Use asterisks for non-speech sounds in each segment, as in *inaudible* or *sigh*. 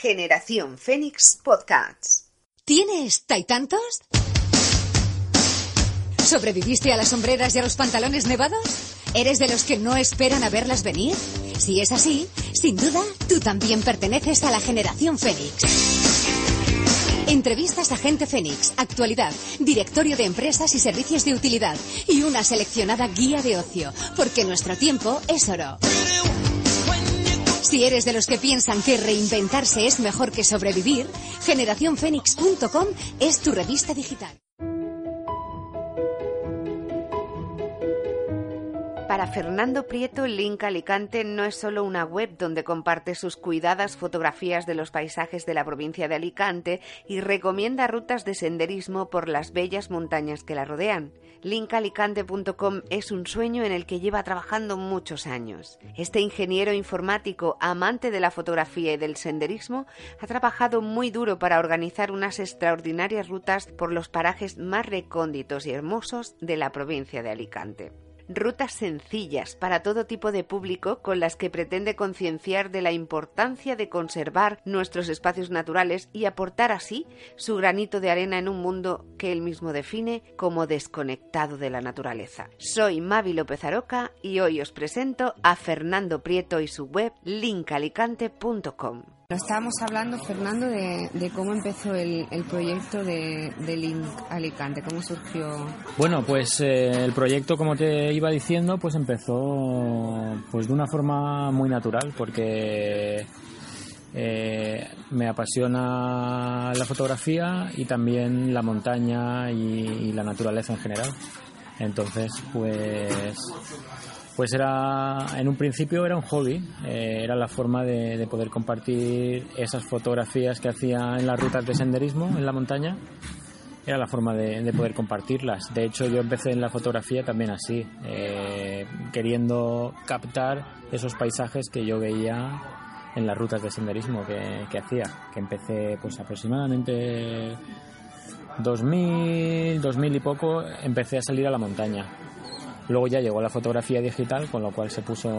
Generación Fénix Podcasts. ¿Tienes tantos? ¿Sobreviviste a las sombreras y a los pantalones nevados? ¿Eres de los que no esperan a verlas venir? Si es así, sin duda, tú también perteneces a la generación Fénix. Entrevistas a gente Fénix, actualidad, directorio de empresas y servicios de utilidad y una seleccionada guía de ocio, porque nuestro tiempo es oro. Si eres de los que piensan que reinventarse es mejor que sobrevivir, generacionfenix.com es tu revista digital. Para Fernando Prieto, Link Alicante no es solo una web donde comparte sus cuidadas fotografías de los paisajes de la provincia de Alicante y recomienda rutas de senderismo por las bellas montañas que la rodean. Linkalicante.com es un sueño en el que lleva trabajando muchos años. Este ingeniero informático, amante de la fotografía y del senderismo, ha trabajado muy duro para organizar unas extraordinarias rutas por los parajes más recónditos y hermosos de la provincia de Alicante rutas sencillas para todo tipo de público con las que pretende concienciar de la importancia de conservar nuestros espacios naturales y aportar así su granito de arena en un mundo que él mismo define como desconectado de la naturaleza. Soy Mavi López Aroca y hoy os presento a Fernando Prieto y su web linkalicante.com. Estábamos hablando, Fernando, de, cómo empezó el, proyecto de, Link Alicante, cómo surgió. Bueno, pues eh, el proyecto, como te iba diciendo, pues empezó pues de una forma muy natural, porque eh, me apasiona la fotografía y también la montaña y la naturaleza en general. Entonces, pues pues era, en un principio era un hobby, eh, era la forma de, poder compartir esas fotografías que hacía en las rutas de senderismo en la montaña, era la forma de, poder compartirlas. De hecho, yo empecé en la fotografía también así, eh, queriendo captar esos paisajes que yo veía en las rutas de senderismo que, hacía, que empecé pues aproximadamente 2000, 2000 y poco, empecé a salir a la montaña Luego ya llegó la fotografía digital, con lo cual se puso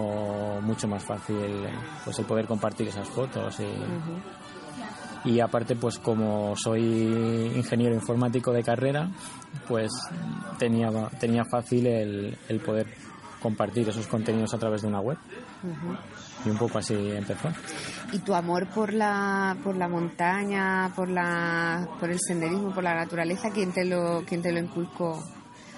mucho más fácil pues el poder compartir esas fotos y, y aparte pues como soy ingeniero informático de carrera, pues tenía, tenía fácil el, el poder compartir esos contenidos a través de una web. Y un poco así empezó. ¿Y tu amor por la, por la montaña, por, la, por el senderismo, por la naturaleza, quién te lo, quién te lo inculcó?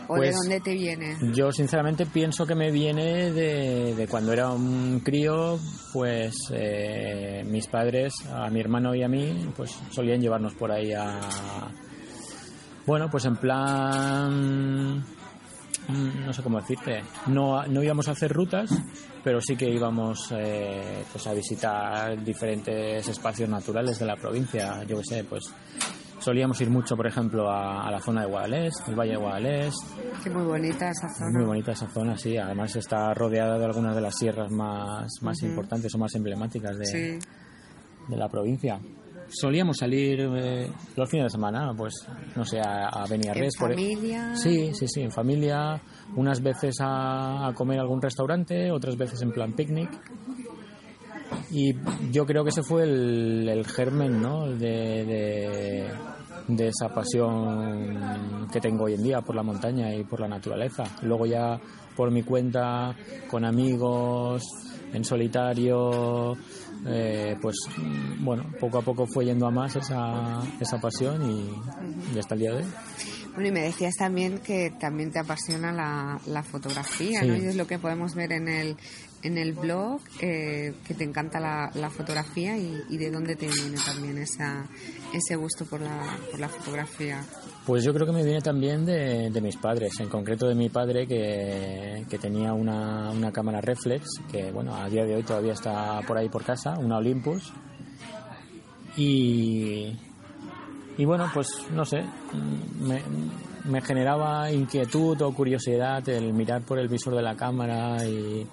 ¿O de pues dónde te viene? Yo sinceramente pienso que me viene de, cuando era un crío, pues eh, mis padres, a mi hermano y a mí, pues solían llevarnos por ahí a... Bueno, pues en plan... Mm, no sé cómo decirte. No, no íbamos a hacer rutas, pero sí que íbamos eh, pues a visitar diferentes espacios naturales de la provincia. Yo qué sé, pues Solíamos ir mucho, por ejemplo, a, la zona de Guadalest, el Valle de Guadalest. Qué muy bonita esa zona. Muy bonita esa zona, sí. Además está rodeada de algunas de las sierras más, más importantes o más emblemáticas de, de la provincia. Solíamos salir eh, los fines de semana, pues, no sé, a, a Beniarrés. ¿En familia? Sí, sí, sí, en familia. Unas veces a, comer a algún restaurante, otras veces en plan picnic. Y yo creo que ese fue el, germen ¿no? de, de, esa pasión que tengo hoy en día por la montaña y por la naturaleza. Luego ya por mi cuenta, con amigos, en solitario, eh, pues bueno, poco a poco fue yendo a más esa, esa pasión y, hasta el día de hoy. Bueno, y me decías también que también te apasiona la, la fotografía, ¿no? Y es lo que podemos ver en el, en el blog eh, que te encanta la, la fotografía y, de dónde te viene también esa, ese gusto por la, por la fotografía. Pues yo creo que me viene también de, mis padres, en concreto de mi padre que, que tenía una, una, cámara reflex, que bueno, a día de hoy todavía está por ahí por casa, una Olympus. Y, y bueno, pues no sé, me, me generaba inquietud o curiosidad el mirar por el visor de la cámara y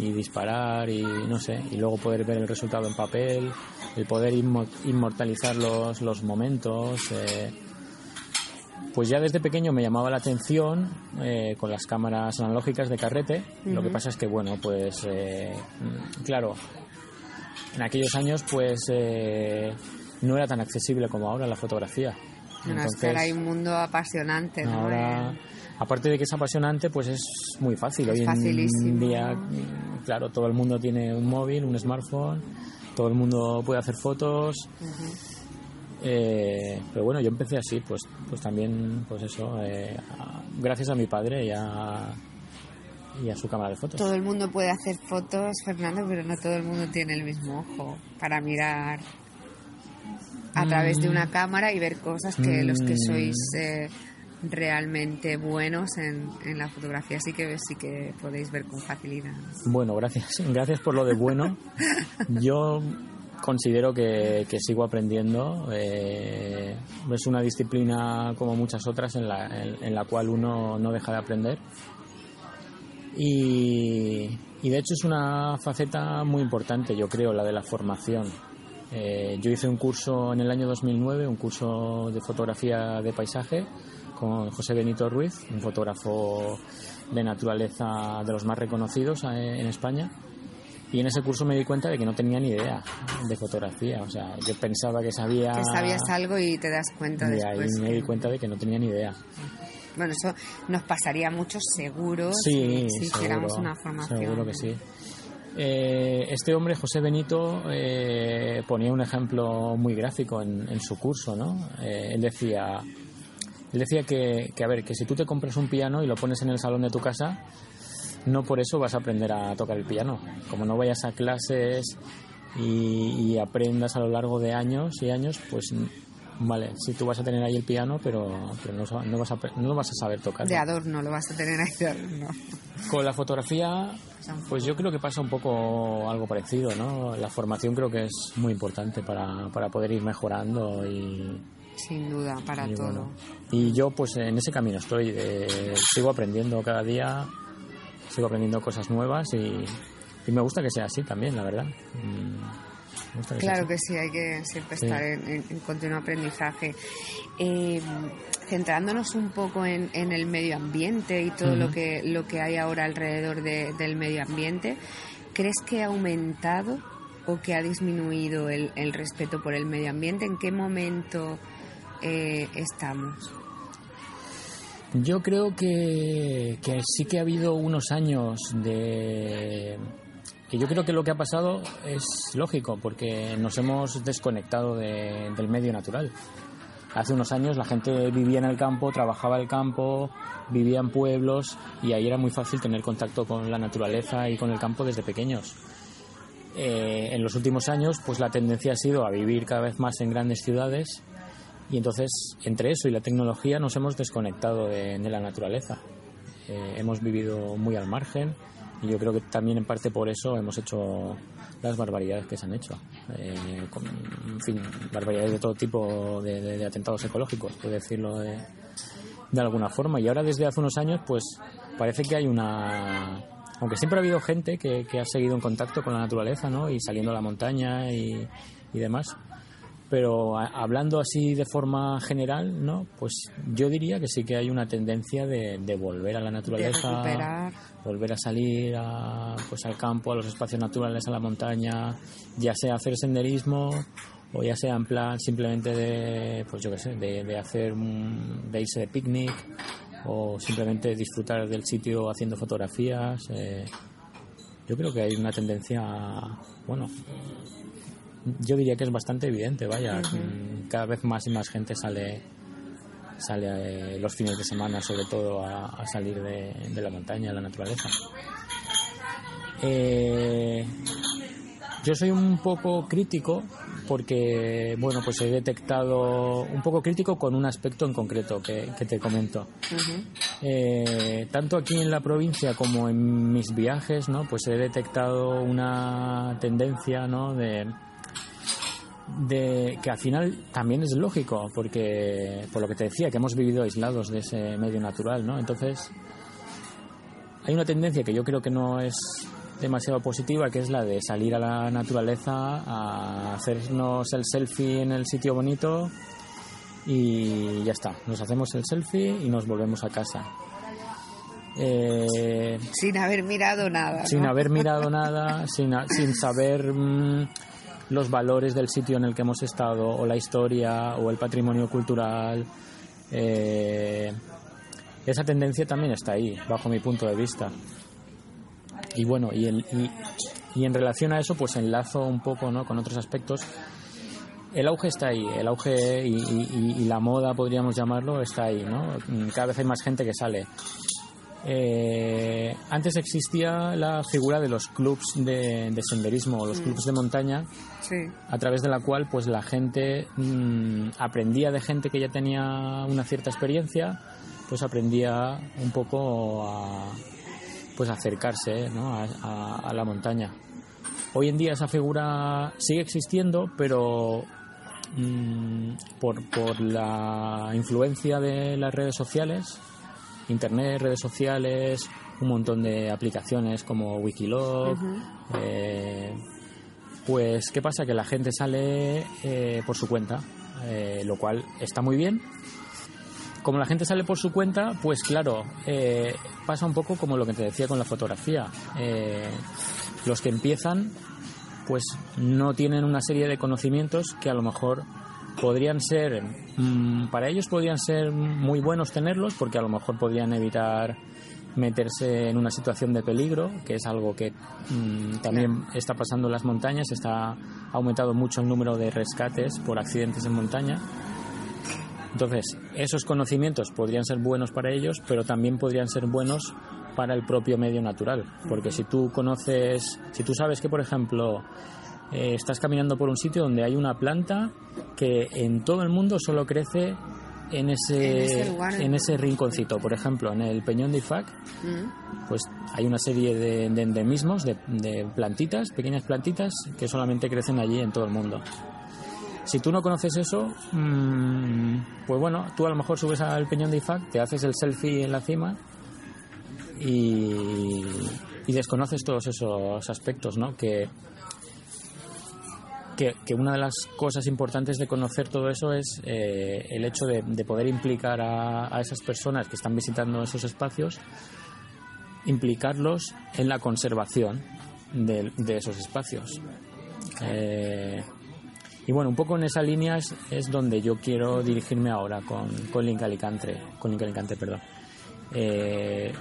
y disparar y no sé, y luego poder ver el resultado en papel, el poder inmortalizar los, los momentos. Eh, pues ya desde pequeño me llamaba la atención eh, con las cámaras analógicas de carrete. Lo que pasa es que, bueno, pues eh, claro, en aquellos años pues eh, no era tan accesible como ahora la fotografía. Bueno, es que ahora hay un mundo apasionante, ¿no? Ahora, aparte de que es apasionante, pues es muy fácil. Es Hoy facilísimo. en día, claro, todo el mundo tiene un móvil, un smartphone, todo el mundo puede hacer fotos. Eh, pero bueno, yo empecé así, pues, pues también, pues eso, eh, gracias a mi padre y a, y a su cámara de fotos. Todo el mundo puede hacer fotos, Fernando, pero no todo el mundo tiene el mismo ojo para mirar a través de una cámara y ver cosas que los que Mm. sois eh, realmente buenos en, en la fotografía sí que sí que podéis ver con facilidad. Bueno, gracias. *laughs* Gracias por lo de bueno. Yo considero que, que sigo aprendiendo. eh, es una disciplina como muchas otras en la, en, en la cual uno no deja de aprender. Y, y de hecho es una faceta muy importante, yo creo, la de la formación. Eh, yo hice un curso en el año 2009, un curso de fotografía de paisaje con José Benito Ruiz, un fotógrafo de naturaleza de los más reconocidos eh, en España. Y en ese curso me di cuenta de que no tenía ni idea de fotografía. O sea, yo pensaba que sabía... Que sabías algo y te das cuenta Y ahí después. me que- di cuenta de que no tenía ni idea. Bueno, eso nos pasaría a muchos seguros Sí, si hiciéramos seguro, una formación. Seguro que sí. Eh, este hombre, José Benito, eh, ponía un ejemplo muy gráfico en, en su curso, ¿no? Eh, él decía, él decía que, que, a ver, que si tú te compras un piano y lo pones en el salón de tu casa, no por eso vas a aprender a tocar el piano. Como no vayas a clases y, y aprendas a lo largo de años y años, pues vale, sí tú vas a tener ahí el piano, pero, pero no, no vas a, no lo vas a saber tocar. De adorno, lo vas a tener ahí de adorno. Con la fotografía, pues yo creo que pasa un poco algo parecido, ¿no? La formación creo que es muy importante para, para poder ir mejorando y, Sin duda, para y todo. bueno. Y yo pues en ese camino estoy, de- sigo aprendiendo cada día, sigo aprendiendo cosas nuevas y, y me gusta que sea así también, la verdad. Mm, que Claro que sí, hay que siempre Sí. estar en, en- en continuo aprendizaje. Eh, centrándonos un poco en, en el medio ambiente y todo lo que lo que hay ahora alrededor de- del medio ambiente, ¿crees que ha aumentado o que ha disminuido el, el respeto por el medio ambiente? ¿En qué momento eh, estamos? Yo creo que, sí que ha habido unos años de... que yo creo que lo que ha pasado es lógico, porque nos hemos desconectado de- del medio natural. Hace unos años la gente vivía en el campo, trabajaba el campo, vivía en pueblos y ahí era muy fácil tener contacto con la naturaleza y con el campo desde pequeños. Eh, en los últimos años, pues la tendencia ha sido a vivir cada vez más en grandes ciudades y entonces entre eso y la tecnología nos hemos desconectado de, la naturaleza. Eh, hemos vivido muy al margen y yo creo que también en parte por eso hemos hecho las barbaridades que se han hecho. Eh, en fin, barbaridades de todo tipo de, atentados ecológicos, por decirlo de, de alguna forma. Y ahora desde hace unos años, pues parece que hay una... Aunque siempre ha habido gente que, que ha seguido en contacto con la naturaleza, ¿no? Y saliendo a la montaña y, y demás. Pero a- hablando así de forma general, ¿no? Pues yo diría que sí que hay una tendencia de, de volver a la naturaleza, volver a salir a, pues al campo, a los espacios naturales, a la montaña, ya sea hacer senderismo o ya sea en plan simplemente de, pues yo qué sé, de, de hacer un, de irse de picnic o simplemente disfrutar del sitio haciendo fotografías. eh, yo creo que hay una tendencia, bueno, yo diría que es bastante evidente, vaya, cada vez más y más gente sale sale eh, los fines de semana sobre todo a, a salir de, de la montaña, a la naturaleza. Eh, yo soy un poco crítico porque, bueno, pues he detectado un poco crítico con un aspecto en concreto que, que te comento. Eh, tanto aquí en la provincia como en mis viajes, ¿no? Pues he detectado una tendencia, ¿no? De, de que al final también es lógico, porque por lo que te decía, que hemos vivido aislados de ese medio natural, ¿no? Entonces, hay una tendencia que yo creo que no es demasiado positiva, que es la de salir a la naturaleza, a hacernos el selfie en el sitio bonito y ya está. Nos hacemos el selfie y nos volvemos a casa. Eh, Sin haber mirado nada. sin ¿no? haber mirado *laughs* nada, sin, sin saber mm, los valores del sitio en el que hemos estado, o la historia, o el patrimonio cultural. Eh, esa tendencia también está ahí, bajo mi punto de vista. Y bueno, y, y, en relación a eso, pues enlazo un poco ¿no? con otros aspectos. El auge está ahí, el auge y, la moda, podríamos llamarlo, está ahí, ¿no? Cada vez hay más gente que sale. Eh, antes existía la figura de los clubs de, senderismo, los clubs de montaña, a través de la cual pues la gente mm, aprendía de gente que ya tenía una cierta experiencia, pues aprendía un poco a pues acercarse a, la montaña. Hoy en día esa figura sigue existiendo, pero mm, por, por la influencia de las redes sociales, internet, redes sociales, un montón de aplicaciones como Wikiloc, eh, pues ¿qué pasa? Que la gente sale eh, por su cuenta, eh, lo cual está muy bien, como la gente sale por su cuenta, pues claro, eh, pasa un poco como lo que te decía con la fotografía. Los que empiezan, pues no tienen una serie de conocimientos que a lo mejor podrían ser, mm, para ellos podrían ser muy buenos tenerlos, porque a lo mejor podrían evitar meterse en una situación de peligro, que es algo que mm, también está pasando en las montañas, está aumentado mucho el número de rescates por accidentes en montaña entonces, esos conocimientos podrían ser buenos para ellos, pero también podrían ser buenos para el propio medio natural. Porque si tú conoces, si tú sabes que, por ejemplo, eh, estás caminando por un sitio donde hay una planta que en todo el mundo solo crece en ese, en ese, rinconcito. Por ejemplo, en el Peñón de Ifac, mm. pues hay una serie de, endemismos, de, de, plantitas, pequeñas plantitas, que solamente crecen allí en todo el mundo. Si tú no conoces eso, mm, pues bueno, tú a lo mejor subes al peñón de IFAC, te haces el selfie en la cima y, desconoces todos esos aspectos, ¿no? Que, que, una de las cosas importantes de conocer todo eso es eh, el hecho de, poder implicar a, esas personas que están visitando esos espacios, implicarlos en la conservación de, esos espacios. Eh, y bueno, un poco en esa línea es, donde yo quiero dirigirme ahora con, con Link Alicante, con Link Alicante, perdón. Eh,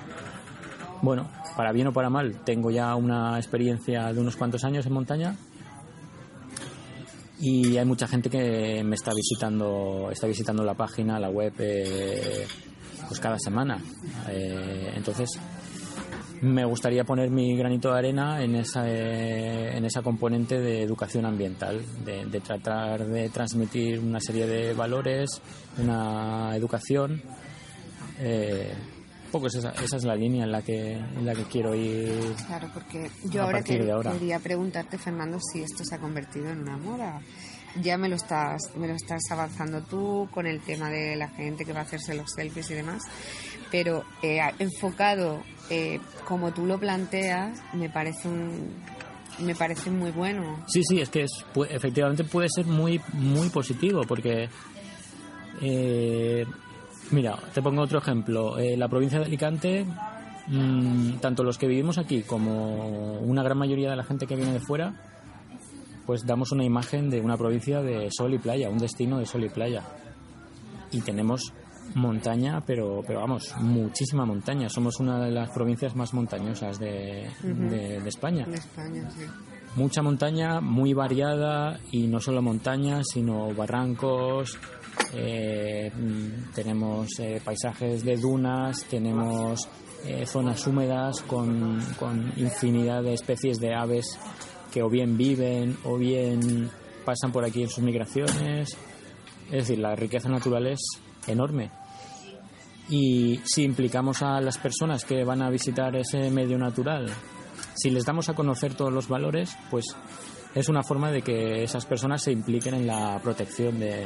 bueno, para bien o para mal, tengo ya una experiencia de unos cuantos años en montaña y hay mucha gente que me está visitando, está visitando la página, la web, eh, pues cada semana. Eh, entonces, me gustaría poner mi granito de arena en esa, eh, en esa componente de educación ambiental, de, tratar de transmitir una serie de valores, una educación. Poco esa, esa, es la línea en la que en la que quiero ir. Claro, porque yo ahora, quería preguntarte, Fernando, si esto se ha convertido en una moda. Ya me lo estás me lo estás avanzando tú con el tema de la gente que va a hacerse los selfies y demás, pero eh, enfocado eh, como tú lo planteas, me parece un, me parece muy bueno. Sí, sí, es que es, efectivamente puede ser muy, muy positivo porque, eh, mira, te pongo otro ejemplo. Eh, la provincia de Alicante, mm, tanto los que vivimos aquí como una gran mayoría de la gente que viene de fuera, pues damos una imagen de una provincia de sol y playa, un destino de sol y playa. Y tenemos montaña, pero, pero vamos, muchísima montaña. Somos una de las provincias más montañosas de, de, España. Mucha montaña, muy variada y no solo montañas, sino barrancos. Eh, tenemos eh, paisajes de dunas, tenemos eh, zonas húmedas con, con infinidad de especies de aves que o bien viven o bien pasan por aquí en sus migraciones. Es decir, la riqueza natural es enorme. Y si implicamos a las personas que van a visitar ese medio natural, si les damos a conocer todos los valores, pues es una forma de que esas personas se impliquen en la protección de,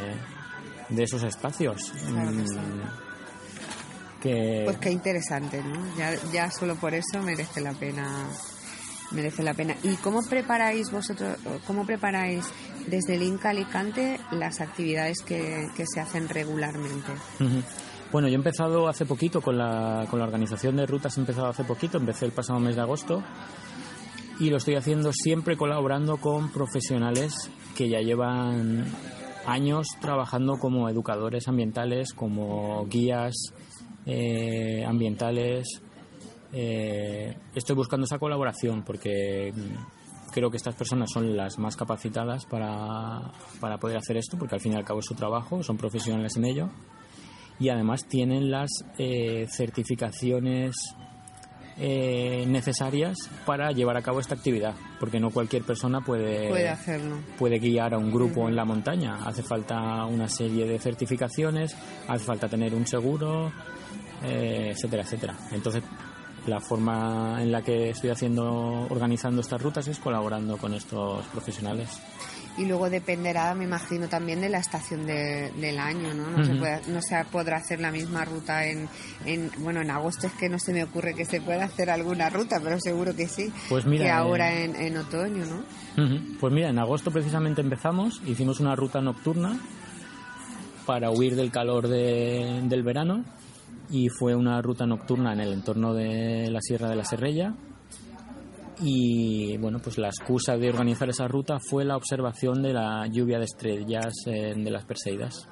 de esos espacios. Mm, que... Pues qué interesante, ¿no? Ya, ya solo por eso merece la pena merece la pena. ¿Y cómo preparáis vosotros, cómo preparáis desde el Inca Alicante las actividades que, que se hacen regularmente? Bueno, yo he empezado hace poquito con la, con la organización de rutas, he empezado hace poquito, empecé el pasado mes de agosto. y lo estoy haciendo siempre colaborando con profesionales que ya llevan años trabajando como educadores ambientales, como guías eh, ambientales. Eh, estoy buscando esa colaboración porque creo que estas personas son las más capacitadas para, para poder hacer esto, porque al fin y al cabo es su trabajo, son profesionales en ello y además tienen las eh, certificaciones eh, necesarias para llevar a cabo esta actividad, porque no cualquier persona puede, puede hacerlo. Puede guiar a un grupo en la montaña. Hace falta una serie de certificaciones, hace falta tener un seguro, eh, etcétera, etcétera. Entonces, la forma en la que estoy haciendo, organizando estas rutas es colaborando con estos profesionales. Y luego dependerá, me imagino, también de la estación del año, ¿no? No, se puede, no se podrá hacer la misma ruta en, en, bueno, en agosto es que no se me ocurre que se pueda hacer alguna ruta, pero seguro que sí, pues mira, que ahora en, en, otoño, ¿no? Pues mira, en agosto precisamente empezamos, hicimos una ruta nocturna para huir del calor de, del verano y fue una ruta nocturna en el entorno de la Sierra de la Serrella y bueno, pues la excusa de organizar esa ruta fue la observación de la lluvia de estrellas de las Perseidas.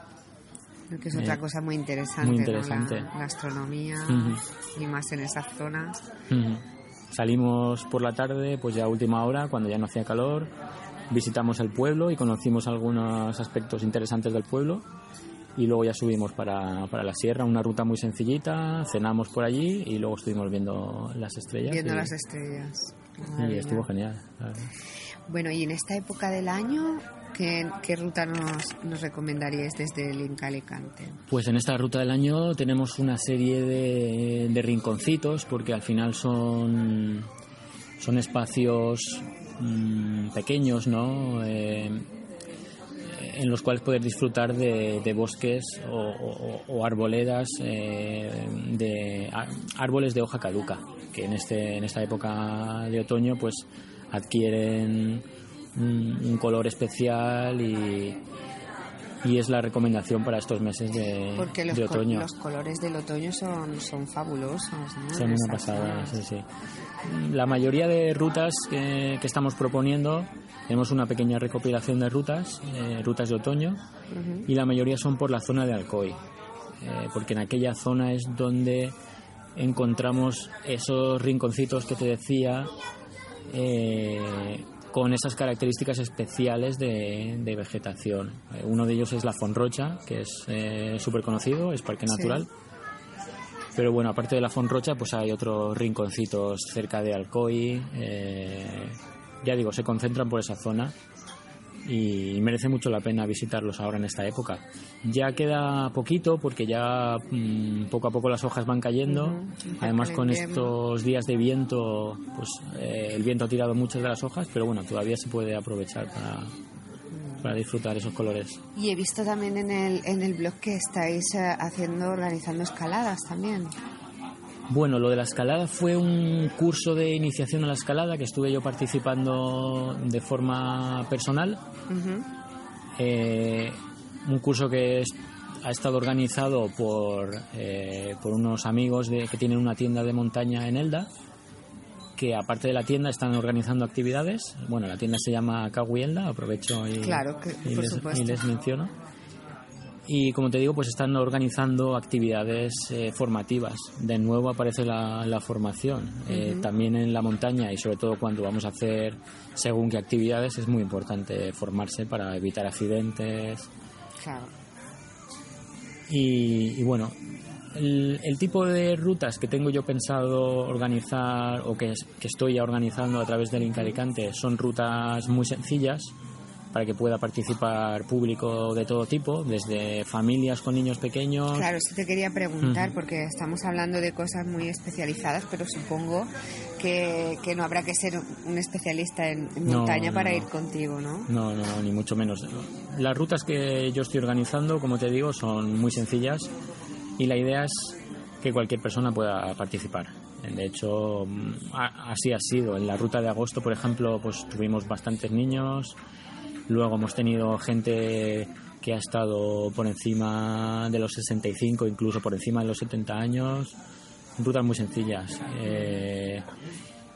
Que es otra eh, cosa muy interesante, muy interesante. La, astronomía y más en esas zonas. Salimos por la tarde, pues ya a última hora, cuando ya no hacía calor, visitamos el pueblo y conocimos algunos aspectos interesantes del pueblo y luego ya subimos para, para, la sierra, una ruta muy sencillita, cenamos por allí y luego estuvimos viendo las estrellas. Viendo las estrellas. y estuvo genial. Bueno, y en esta época del año, ¿qué, qué ruta nos, nos, recomendaríais desde el Inca Alicante? Pues en esta ruta del año tenemos una serie de, de rinconcitos, porque al final son, son espacios mmm, pequeños, ¿no? Eh, en los cuales poder disfrutar de, bosques o, arboledas eh, de árboles de hoja caduca que en este en esta época de otoño pues adquieren un, color especial y, y es la recomendación para estos meses de, Porque los de otoño. los colores del otoño son, son fabulosos. ¿no? Son una pasada, sí, sí. La mayoría de rutas que, que estamos proponiendo tenemos una pequeña recopilación de rutas, eh, rutas de otoño, y la mayoría son por la zona de Alcoy, eh, porque en aquella zona es donde encontramos esos rinconcitos que te decía eh, con esas características especiales de, vegetación. uno de ellos es la Fonrocha, que es súper conocido, es parque natural. Pero bueno, aparte de la Fonrocha, pues hay otros rinconcitos cerca de Alcoy, ya digo, se concentran por esa zona y merece mucho la pena visitarlos ahora en esta época. Ya queda poquito porque ya mm, poco a poco las hojas van cayendo. Además con estos días de viento, pues eh, el viento ha tirado muchas de las hojas, pero bueno, todavía se puede aprovechar para, para disfrutar esos colores. Y he visto también en el, en el blog que estáis eh, haciendo, organizando escaladas también. Bueno, lo de la escalada fue un curso de iniciación a la escalada que estuve yo participando de forma personal. Eh, un curso que ha estado organizado por, eh, por unos amigos de, que tienen una tienda de montaña en Elda, que aparte de la tienda están organizando actividades. Bueno, la tienda se llama Elda, aprovecho y, y les menciono y como te digo pues están organizando actividades eh, formativas. De nuevo aparece la, formación eh, también en la montaña y sobre todo cuando vamos a hacer según qué actividades es muy importante formarse para evitar accidentes. Claro. y, bueno el, tipo de rutas que tengo yo pensado organizar o que, que estoy organizando a través del Inca Alicante son rutas muy sencillas para que pueda participar público de todo tipo, desde familias con niños pequeños. Claro, eso te quería preguntar, porque estamos hablando de cosas muy especializadas, pero supongo que, que no habrá que ser un especialista en, montaña para ir contigo, ¿no? No, no, ni mucho menos. Las rutas que yo estoy organizando, como te digo, son muy sencillas y la idea es que cualquier persona pueda participar. De hecho, así ha sido. En la ruta de agosto, por ejemplo, pues tuvimos bastantes niños, Luego hemos tenido gente que ha estado por encima de los 65, incluso por encima de los 70 años, rutas muy sencillas. Eh,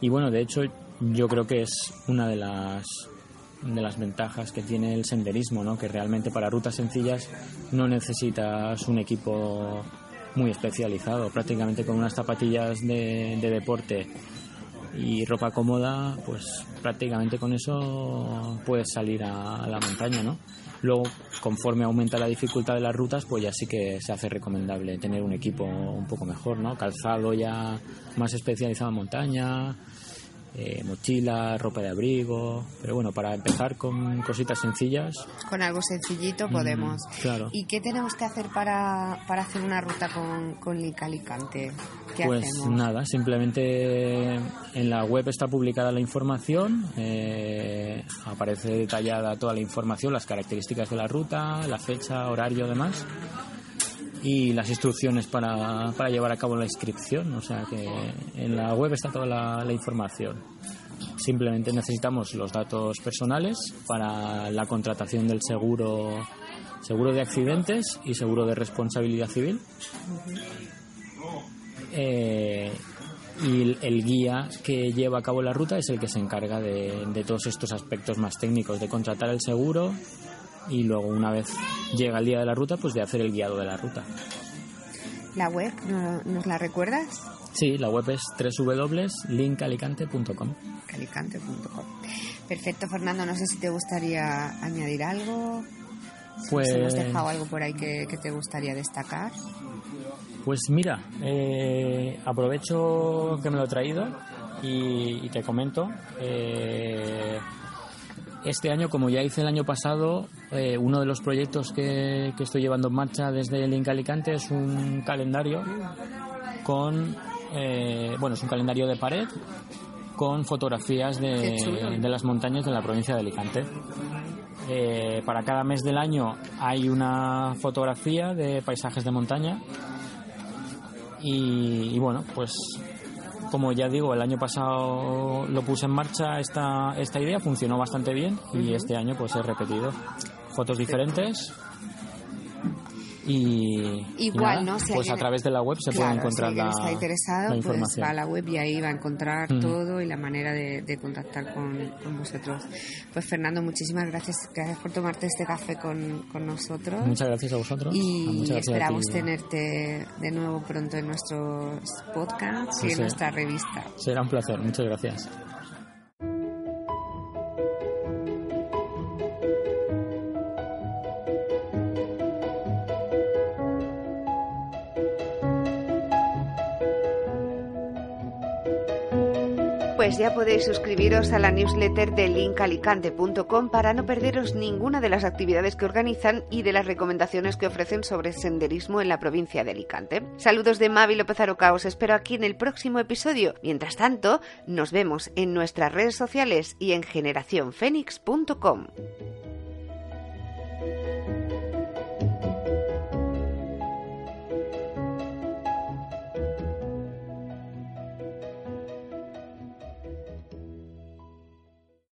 y bueno, de hecho, yo creo que es una de las de las ventajas que tiene el senderismo, ¿no? que realmente para rutas sencillas no necesitas un equipo muy especializado, prácticamente con unas zapatillas de, de deporte y ropa cómoda, pues prácticamente con eso puedes salir a, la montaña, ¿no? Luego, conforme aumenta la dificultad de las rutas, pues ya sí que se hace recomendable tener un equipo un poco mejor, ¿no? Calzado ya más especializado en montaña, eh, mochila, ropa de abrigo. Pero bueno, para empezar con cositas sencillas. Con algo sencillito podemos. Mm, claro. ¿Y qué tenemos que hacer para, para hacer una ruta con, con Alicante? pues nada, simplemente en la web está publicada la información, eh, aparece detallada toda la información, las características de la ruta, la fecha, horario, demás y las instrucciones para, para, llevar a cabo la inscripción. O sea que en la web está toda la, información. Simplemente necesitamos los datos personales para la contratación del seguro, seguro de accidentes y seguro de responsabilidad civil. Eh, y el guía que lleva a cabo la ruta es el que se encarga de, de todos estos aspectos más técnicos, de contratar el seguro, y luego una vez llega el día de la ruta, pues de hacer el guiado de la ruta. ¿La web nos la recuerdas? Sí, la web es www.linkalicante.com. Calicante.com. Perfecto, Fernando. No sé si te gustaría añadir algo. Pues... ¿Hemos dejado algo por ahí que, te gustaría destacar? Pues mira, eh, aprovecho que me lo he traído y, te comento. Eh, este año, como ya hice el año pasado, eh, uno de los proyectos que, estoy llevando en marcha desde el Inca Alicante es un calendario con, eh, bueno, es un calendario de pared con fotografías de, las montañas de la provincia de Alicante. Eh, para cada mes del año hay una fotografía de paisajes de montaña y, y bueno, pues como ya digo, el año pasado lo puse en marcha esta, esta idea, funcionó bastante bien y este año pues he repetido fotos diferentes y igual no pues a través de la web se puede encontrar si la, está interesado pues va a la web y ahí va a encontrar todo y la manera de, contactar con, vosotros. Pues Fernando muchísimas gracias gracias por tomarte este café con, con nosotros. Muchas gracias a vosotros. Y esperamos tenerte de nuevo pronto en nuestros podcasts y en nuestra revista. Será un placer muchas gracias Pues ya podéis suscribiros a la newsletter de linkalicante.com para no perderos ninguna de las actividades que organizan y de las recomendaciones que ofrecen sobre senderismo en la provincia de Alicante. Saludos de Mavi López Aroca, os espero aquí en el próximo episodio. Mientras tanto, nos vemos en nuestras redes sociales y en generacionfenix.com.